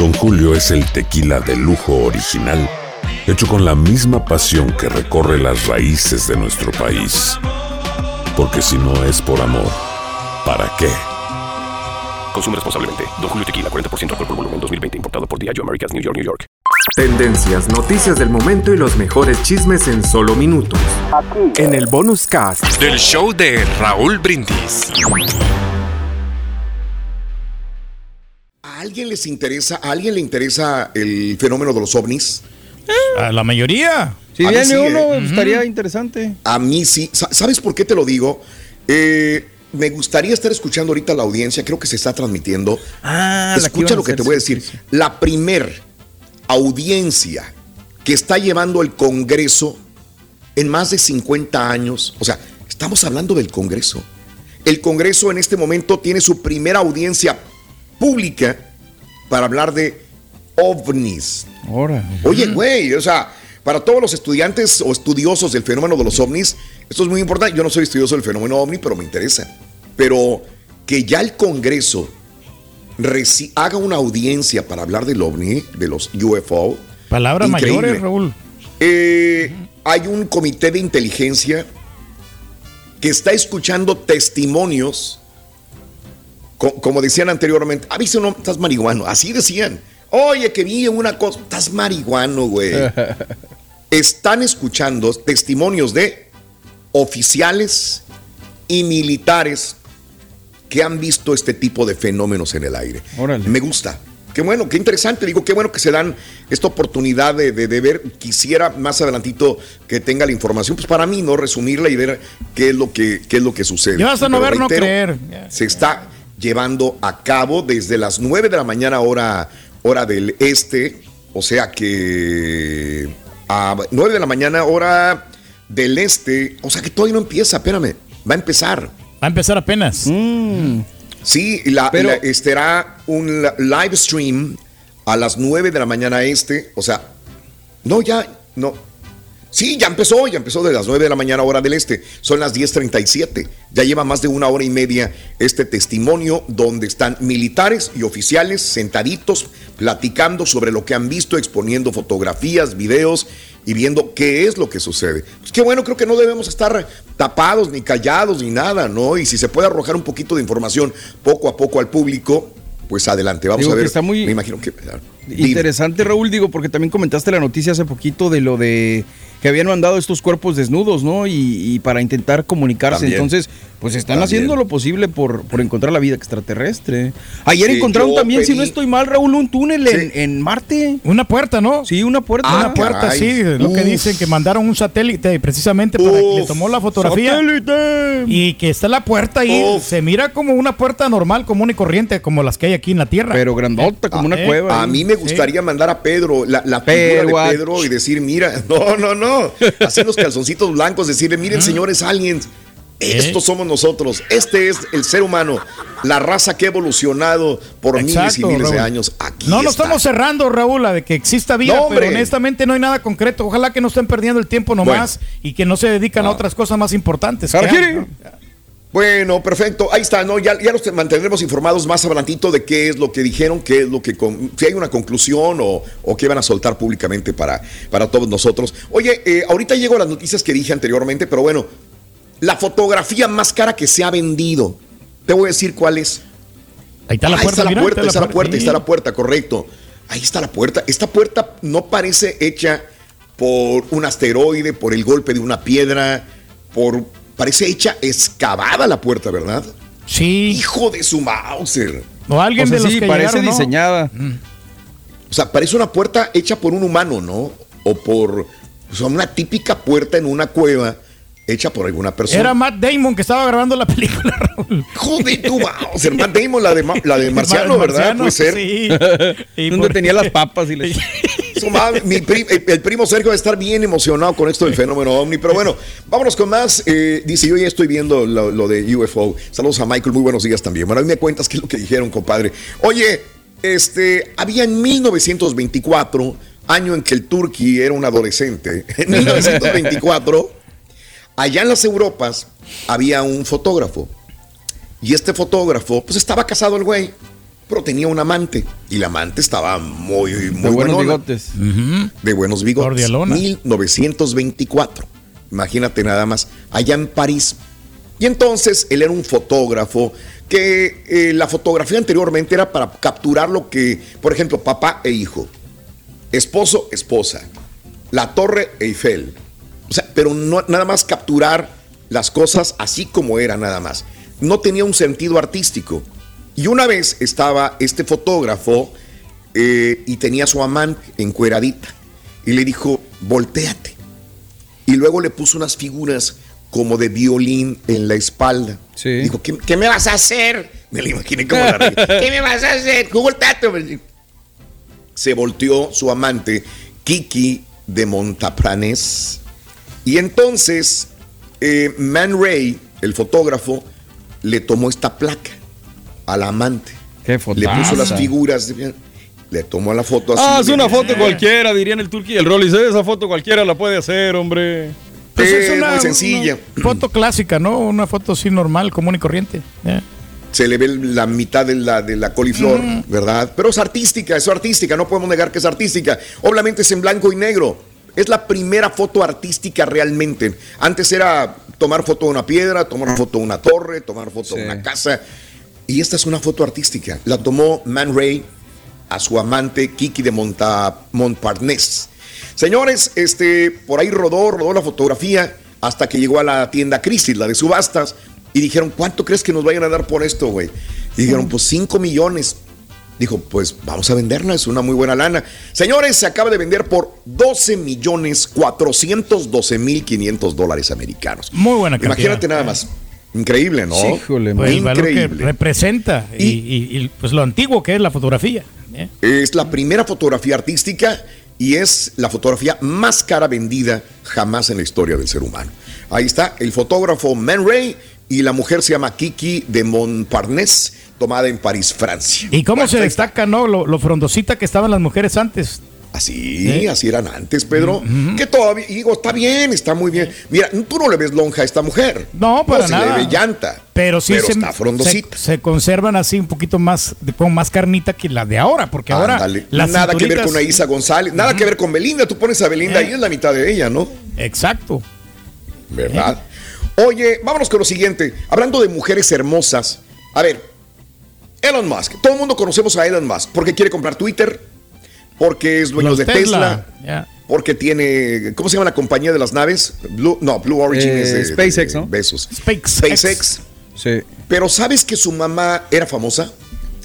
Don Julio es el tequila de lujo original, hecho con la misma pasión que recorre las raíces de nuestro país. Porque si no es por amor, ¿para qué? Consume responsablemente. Don Julio Tequila, 40% alcohol por volumen, 2020. Importado por Diageo Americas, New York, New York. Tendencias, noticias del momento y los mejores chismes en solo minutos. En el bonus cast. Del show de Raúl Brindis. ¿A alguien les interesa, a alguien le interesa el fenómeno de los ovnis? A la mayoría. Si A mí viene sí, uno, eh. estaría interesante. A mí sí. Sa- ¿Sabes por qué te lo digo? Eh, me gustaría estar escuchando ahorita la audiencia, creo que se está transmitiendo. Ah, Escucha lo que hacer, te voy a sí, decir. La primer audiencia que está llevando el Congreso en más de 50 años, o sea, estamos hablando del Congreso. El Congreso en este momento tiene su primera audiencia pública para hablar de ovnis. Ahora. Oye, güey, o sea, para todos los estudiantes o estudiosos del fenómeno de los ovnis, esto es muy importante. Yo no soy estudioso del fenómeno ovni, pero me interesa. Pero que ya el Congreso haga una audiencia para hablar del ovni, de los UFO. Palabras mayores, Raúl. Eh, hay un comité de inteligencia que está escuchando testimonios, co- como decían anteriormente, ah, viste, no, estás marihuano, así decían. Oye, que vi una cosa, estás marihuano, güey. Están escuchando testimonios de oficiales y militares que han visto este tipo de fenómenos en el aire. Órale. Me gusta. Qué bueno, qué interesante. Digo, qué bueno que se dan esta oportunidad de, de- de ver. Quisiera más adelantito que tenga la información, pues para mí, ¿no? Resumirla y ver qué es lo que, qué es lo que sucede. Ya vas a no ver, no reitero, creer. Se está llevando a cabo desde las 9 de la mañana, hora, hora del este. O sea que a 9 de la mañana, hora del este. O sea que todavía no empieza, espérame. Va a empezar. Va a empezar apenas. Sí, la, Pero- la- estará un live stream a las 9 de la mañana este. O sea, no, ya, no. Sí, ya empezó, ya empezó de las 9 de la mañana hora del este. Son las 10.37. Ya lleva más de una hora y media este testimonio donde están militares y oficiales sentaditos platicando sobre lo que han visto, exponiendo fotografías, videos y viendo qué es lo que sucede. Pues qué bueno, creo que no debemos estar tapados ni callados ni nada, ¿no? Y si se puede arrojar un poquito de información poco a poco al público, pues adelante, vamos Digo a ver. está muy Me imagino que... Interesante, Raúl, digo, porque también comentaste la noticia hace poquito de lo de que habían mandado estos cuerpos desnudos, ¿no? Y, y para intentar comunicarse. También. Entonces, pues están También. haciendo lo posible por, por encontrar la vida extraterrestre. Ayer Sí, encontraron también, si no estoy mal, Raúl, un túnel en, Sí. en Marte. Una puerta, ¿no? Sí, una puerta. Ah, Una puerta, caray. sí, lo que dicen, que mandaron un satélite precisamente para que le tomó la fotografía. ¡Satélite! Y que está la puerta ahí, Uf. se mira como una puerta normal, común y corriente, como las que hay aquí en la Tierra. Pero grandota, como Ah, una eh, cueva. A ahí. mí me gustaría mandar a Pedro la, la figura Pero, de Pedro y decir, mira, no, no, no, así los calzoncitos blancos, decirle, miren señores aliens, estos somos nosotros, este es el ser humano, la raza que ha evolucionado por miles y miles de Raúl. años. Aquí no lo estamos cerrando, Raúl, a de que exista vida, No, hombre. pero honestamente no hay nada concreto. Ojalá que no estén perdiendo el tiempo nomás y que no se dedican a otras cosas más importantes. Bueno, perfecto. Ahí está, ¿no? Ya, ya los mantendremos informados más adelantito de qué es lo que dijeron, qué es lo que con- si hay una conclusión o, o qué van a soltar públicamente para, para todos nosotros. Oye, eh, ahorita llego a las noticias que dije anteriormente, pero bueno, la fotografía más cara que se ha vendido. Te voy a decir cuál es. Ahí está la Ahí puerta, está la mira, puerta, ahí está la puerta, ahí sí. está la puerta, correcto. Ahí está la puerta. Esta puerta no parece hecha por un asteroide, por el golpe de una piedra, por parece hecha excavada la puerta, ¿verdad? Sí, Hijo de su Mauser. o alguien O sea, de los sí, que parece llegaron, ¿no? diseñada. O sea, parece una puerta hecha por un humano, ¿no? O por o sea, una típica puerta en una cueva hecha por alguna persona. Era Matt Damon que estaba grabando la película, Raúl. Joder, tú, vamos, ser Matt Damon, la de, ma- la de Marciano, ¿verdad? Puede ser. Sí. Y Donde por- tenía las papas y les... Pri- el, primo Sergio va a estar bien emocionado con esto del fenómeno ovni. Pero bueno, vámonos con más. Eh, dice, yo ya estoy viendo lo, lo de UFO. Saludos a Michael, muy buenos días también. Bueno, a mí me cuentas qué es lo que dijeron, compadre. Oye, este, había en 1924, año en que el Turqui era un adolescente, en 1924, allá en las Europas había un fotógrafo. Y este fotógrafo, pues estaba casado el güey, pero tenía un amante. Y la amante estaba muy, muy De buenos buenona bigotes. de buenos bigotes. Cordialona. 1924. Imagínate nada más, allá en París. Y entonces él era un fotógrafo que eh, la fotografía anteriormente era para capturar lo que, por ejemplo, papá e hijo, esposo, esposa, la torre Eiffel. O sea, pero no nada más capturar las cosas así como era nada más. No tenía un sentido artístico. Y una vez estaba este fotógrafo eh, y tenía a su amante encueradita y le dijo, volteate. Y luego le puso unas figuras como de violín en la espalda. Sí. Dijo, ¿qué, qué me vas a hacer? Me lo imaginé como la reía. ¿Qué me vas a hacer? Volteate. Se volteó su amante, Kiki de Montapranes. Y entonces, eh, Man Ray, el fotógrafo, le tomó esta placa al amante. Qué Le fotaza. puso las figuras. de- le tomó la foto así. Ah, es le- una foto cualquiera, dirían el turqui y el Rollis. "Eh, Esa foto cualquiera la puede hacer, hombre. Pues Eh, muy sencilla. una foto clásica, ¿no? Una foto así normal, común y corriente. Se le ve la mitad de la, de la coliflor, ¿verdad? Pero es artística, es artística, no podemos negar que es artística. Obviamente es en blanco y negro. Es la primera foto artística realmente. Antes era tomar foto de una piedra, tomar foto de una torre, tomar foto de una casa. Y esta es una foto artística. La tomó Man Ray a su amante Kiki de Monta, Montparnasse. Señores, este, por ahí rodó, rodó la fotografía hasta que llegó a la tienda Crisis, la de subastas, y dijeron, ¿cuánto crees que nos vayan a dar por esto, güey? Y dijeron, pues 5 millones. Dijo, pues vamos a venderla, es una muy buena lana. Señores, se acaba de vender por 12 millones 412 mil 500 dólares americanos. Muy buena cantidad. Imagínate nada más. Increíble, ¿no? Híjole, Pues el valor que Increíble. representa y, Y- y- y, pues lo antiguo que es la fotografía. ¿eh? Es la primera fotografía artística y es la fotografía más cara vendida jamás en la historia del ser humano. Ahí está el fotógrafo Man Ray y la mujer se llama Kiki de Montparnasse, tomada en París, Francia. Y cómo Bueno, se destaca, ¿no? Lo, lo frondosita que estaban las mujeres antes. Así, ¿Eh? así eran antes, Pedro. Que todavía, y digo, está bien, está muy bien. Mira, tú no le ves lonja a esta mujer. No, para se nada. le ve llanta. Pero sí se, está frondosita. se, se conservan así un poquito más, con más carnita que la de ahora, porque ahora Ándale. las Nada que ver con a Isa González, nada que ver con Belinda. Tú pones a Belinda Eh. ahí es la mitad de ella, ¿no? Exacto. ¿Verdad? Oye, vámonos con lo siguiente. Hablando de mujeres hermosas. A ver, Elon Musk. Todo el mundo conocemos a Elon Musk porque quiere comprar Twitter, porque es dueño Los de Tesla, porque tiene. ¿Cómo se llama la compañía de las naves? Blue, no, Blue Origin Eh, es de SpaceX, de ¿no? Besos. SpaceX. SpaceX. Sí. Pero ¿sabes que su mamá era famosa?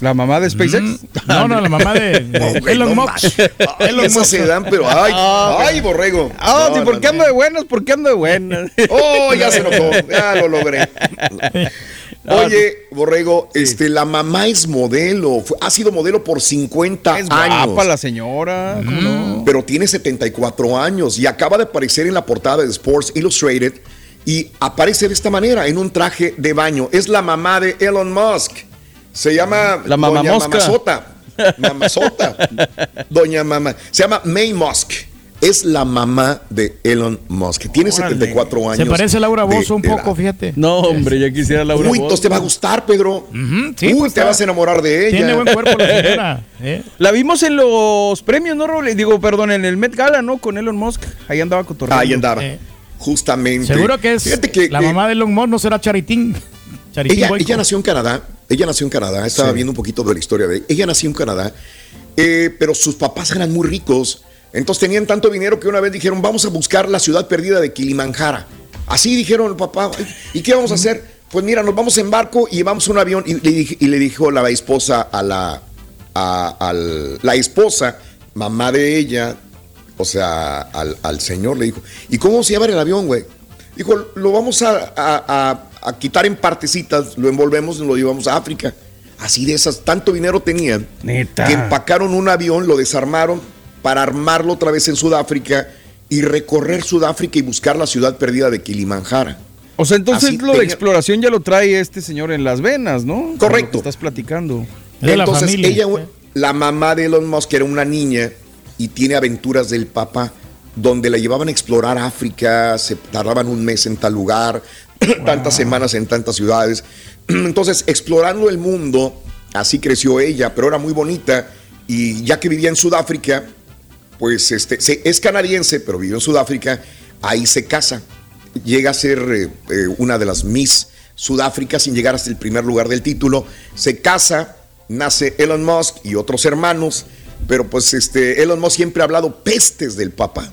¿La mamá de SpaceX? No, no, la mamá de, de No, güey, Elon no Musk. Elon esas Musk. se dan, pero ay, ay, borrego. Ah, No, sí, ¿por no, qué no. ando de buenas? ¿Por qué ando de buenas? Oh, ya se enojó, ya lo logré. Oye, Borrego, este, la mamá es modelo, ha sido modelo por 50 Es años. guapa la señora. ¿cómo no? Pero tiene 74 años y acaba de aparecer en la portada de Sports Illustrated y aparece de esta manera, en un traje de baño. Es la mamá de Elon Musk. Se llama La Doña mamamosca. Mamazota. Mamazota. Doña Mamá. Se llama May Musk. Es la mamá de Elon Musk. Tiene Órale. 74 años. Se parece a Laura Bozo un edad. poco, fíjate. No, hombre, ya quisiera Laura Uy, Bozo. entonces te va a gustar, Pedro. Sí, Uy, pues te está- vas a enamorar de ella. Tiene buen cuerpo la señora. ¿eh? La vimos en los premios, ¿no, Raúl? Digo, perdón, en el Met Gala, ¿no? Con Elon Musk. Ahí andaba cotorreando. Ahí andaba. Eh. Justamente. Seguro que es Fíjate que la eh, mamá de Elon Musk, no será Charitín. Charitín ella, nació en Canadá. Ella nació en Canadá. Estaba viendo un poquito de la historia de ella. Ella nació en Canadá. eh, pero sus papás eran muy ricos. Entonces tenían tanto dinero que una vez dijeron, vamos a buscar la ciudad perdida de Kilimanjaro. Así dijeron el papá. ¿Y qué vamos a hacer? Pues mira, nos vamos en barco y llevamos un avión. Y le, dij- y le dijo la esposa a la, a- al- la esposa, mamá de ella, o sea, al, al señor le dijo, ¿y cómo se llama el avión, güey? Dijo, lo vamos a, quitar en partecitas, lo envolvemos y lo llevamos a África. Así de esas, tanto dinero tenían que empacaron un avión, lo desarmaron para armarlo otra vez en Sudáfrica y recorrer Sudáfrica y buscar la ciudad perdida de Kilimanjaro. O sea, entonces lo de exploración ya lo trae este señor en las venas, ¿no? Correcto. Estás platicando. Entonces, ella, la mamá de Elon Musk era una niña y tiene aventuras del papá donde la llevaban a explorar África, se tardaban un mes en tal lugar, tantas semanas en tantas ciudades. Entonces, explorando el mundo, así creció ella, pero era muy bonita y ya que vivía en Sudáfrica, pues este, es canadiense, pero vivió en Sudáfrica, ahí se casa. Llega a ser eh, eh, una de las Miss Sudáfrica sin llegar hasta el primer lugar del título. Se casa, nace Elon Musk y otros hermanos, pero pues este, Elon Musk siempre ha hablado pestes del Papa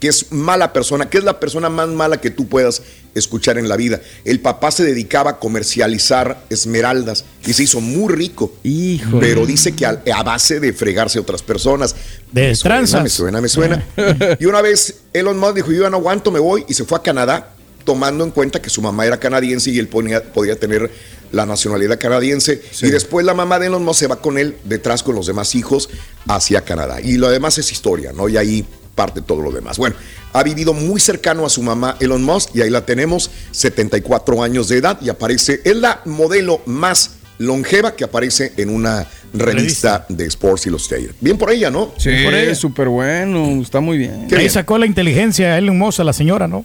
que es mala persona, que es la persona más mala que tú puedas escuchar en la vida. El papá se dedicaba a comercializar esmeraldas y se hizo muy rico. Hijo. Pero dice que a, base de fregarse a otras personas. De me suena, me suena, me suena. y una vez Elon Musk dijo, yo no aguanto, me voy, y se fue a Canadá, tomando en cuenta que su mamá era canadiense y él podía tener la nacionalidad canadiense. Y después la mamá de Elon Musk se va con él detrás con los demás hijos hacia Canadá. Y lo demás es historia, ¿no? Y ahí parte todo lo demás. Bueno, ha vivido muy cercano a su mamá Elon Musk y ahí la tenemos, 74 años de edad y aparece, es la modelo más longeva que aparece en una revista, de Sports Illustrated. Bien por ella, ¿no? Sí, por ella. súper bueno, está muy bien. ahí sacó la inteligencia Elon Musk a la señora, ¿no?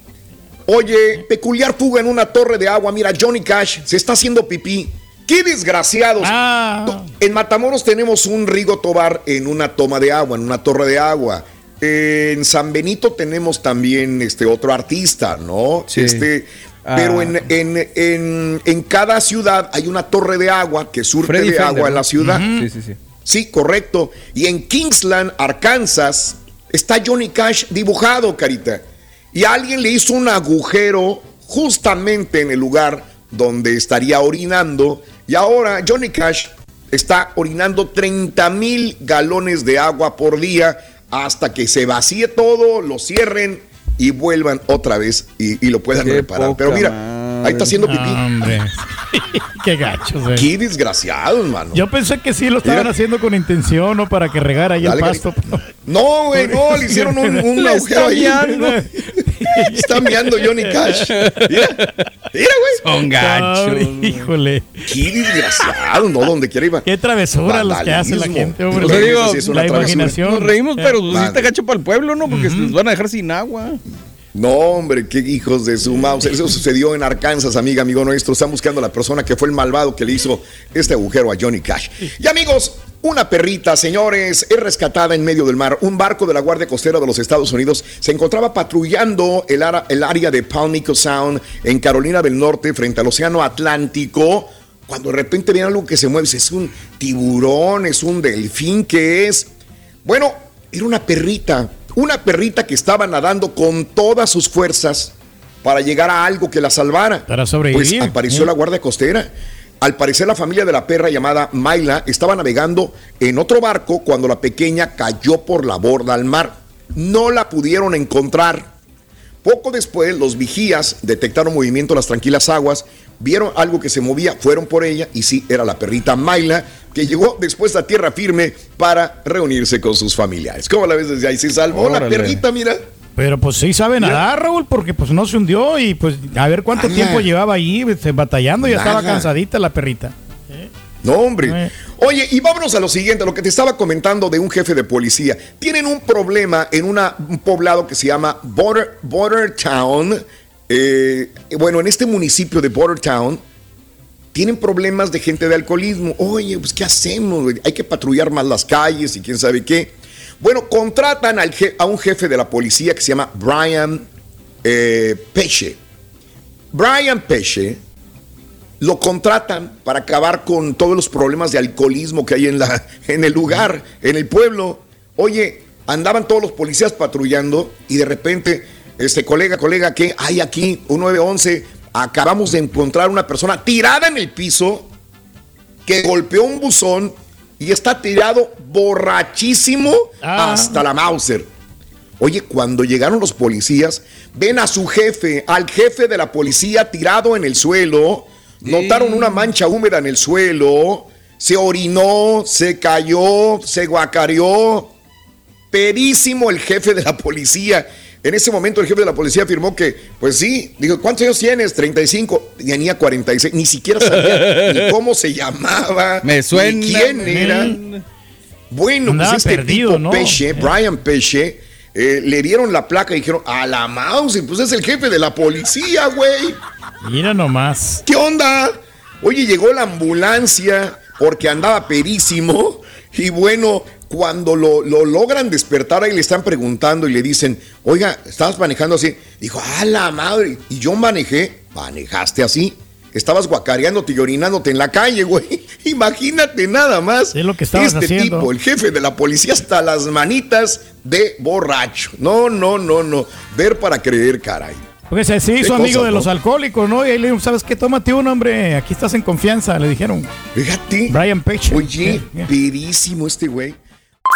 Oye, peculiar fuga en una torre de agua. Mira, Johnny Cash se está haciendo pipí. ¡Qué desgraciados! Ah. En Matamoros tenemos un Rigo Tobar en una toma de agua, en una torre de agua en San Benito tenemos también este otro artista, ¿no? Sí. Este, Pero ah. en, cada ciudad hay una torre de agua que surte de agua en la ciudad. Sí, sí, sí. Sí, correcto. Y en Kingsland, Arkansas, está Johnny Cash dibujado, Carita. Y alguien le hizo un agujero justamente en el lugar donde estaría orinando. Y ahora Johnny Cash está orinando 30 mil galones de agua por día hasta que se vacíe todo, lo cierren y vuelvan otra vez y, lo puedan reparar. Pero mira, ahí está haciendo pipí. Hombre. Qué gacho, Qué desgraciado, hermano. Yo pensé que sí lo estaban haciendo con intención, ¿no? Para que regara ahí el pasto. No, güey, no, le hicieron un, un agujero ahí. Está mirando Johnny Cash. Mira, mira, güey. Son gachos. híjole. Qué desgraciado, ¿no? Donde quiera iba. Qué travesura los que hace la gente, hombre. la imaginación. Nos reímos, pero pues, está gacho para el pueblo, ¿no? Porque nos van a dejar sin agua. No, hombre, qué hijos de su mouse. Eso sucedió en Arkansas, amiga, amigo nuestro. Están buscando a la persona que fue el malvado que le hizo este agujero a Johnny Cash. Y amigos, una perrita, señores, es rescatada en medio del mar. Un barco de la Guardia Costera de los Estados Unidos se encontraba patrullando el, el área de Palmico Sound en Carolina del Norte frente al Océano Atlántico. Cuando de repente viene algo que se mueve, es un tiburón, es un delfín, ¿qué es? Bueno, era una perrita una perrita que estaba nadando con todas sus fuerzas para llegar a algo que la salvara. Para sobrevivir. Pues apareció la guardia costera. Al parecer la familia de la perra llamada Maila estaba navegando en otro barco cuando la pequeña cayó por la borda al mar. No la pudieron encontrar. Poco después, los vigías detectaron movimiento en las tranquilas aguas, vieron algo que se movía, fueron por ella y sí, era la perrita Maila que llegó después a tierra firme para reunirse con sus familiares. ¿Cómo la ves desde ahí? Se salvó la perrita, mira. Pero pues sí sabe nadar, Raúl, porque pues no se hundió y pues a ver cuánto tiempo llevaba ahí este, batallando y estaba cansadita la perrita. No, hombre. Eh. Oye, y vámonos a lo siguiente, lo que te estaba comentando de un jefe de policía. Tienen un problema en una, un poblado que se llama Border, Border Town. Eh, bueno, en este municipio de Border Town tienen problemas de gente de alcoholismo. Oye, pues ¿qué hacemos? Hay que patrullar más las calles y quién sabe qué. Bueno, contratan a un jefe de la policía que se llama Brian eh, Peche. Brian Peche lo contratan para acabar con todos los problemas de alcoholismo que hay en, la, en el lugar, en el pueblo. Oye, andaban todos los policías patrullando y de repente, este colega, colega, ¿qué hay aquí? Un 911 acabamos de encontrar una persona tirada en el piso que golpeó un buzón y está tirado borrachísimo ah. hasta la Mauser. Oye, cuando llegaron los policías, ven a su jefe, al jefe de la policía tirado en el suelo, notaron una mancha húmeda en el suelo, se orinó, se cayó, se guacareó. Pedísimo el jefe de la policía. En ese momento el jefe de la policía afirmó que, pues sí, dijo, ¿cuántos años tienes? 35. Tenía 46. Ni siquiera sabía ni cómo se llamaba. Me suena. Ni quién era. Bueno, pues este perdido, tipo ¿no? Peche, Brian Peche, eh, le dieron la placa y dijeron, a la mouse, pues es el jefe de la policía, güey. Mira nomás. ¿Qué onda? Oye, llegó la ambulancia porque andaba perísimo. Y bueno, cuando lo, lo logran despertar, ahí le están preguntando y le dicen, oiga, ¿estabas manejando así? Dijo, a la madre. Y yo manejé, manejaste así. Estabas guacareándote y orinándote en la calle, güey. Imagínate nada más. Es lo que estabas este haciendo. tipo, el jefe de la policía, hasta las manitas de borracho. No, no, no, no. Ver para creer, caray. Porque se hizo amigo de los alcohólicos, ¿no? Y ahí le dijeron, ¿sabes qué? Tómate un hombre, aquí estás en confianza, le dijeron. Fíjate. Brian Page. Oye, pedísimo este güey.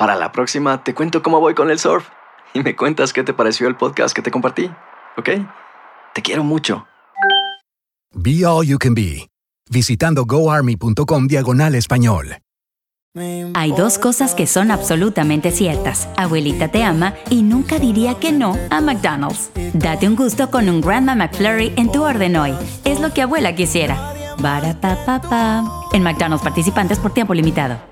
Para la próxima te cuento cómo voy con el surf y me cuentas qué te pareció el podcast que te compartí, ¿ok? Te quiero mucho. Be All You Can Be, visitando goarmy.com diagonal español. Hay dos cosas que son absolutamente ciertas. Abuelita te ama y nunca diría que no a McDonald's. Date un gusto con un Grandma McFlurry en tu orden hoy. Es lo que abuela quisiera. Barapapapa. En McDonald's participantes por tiempo limitado.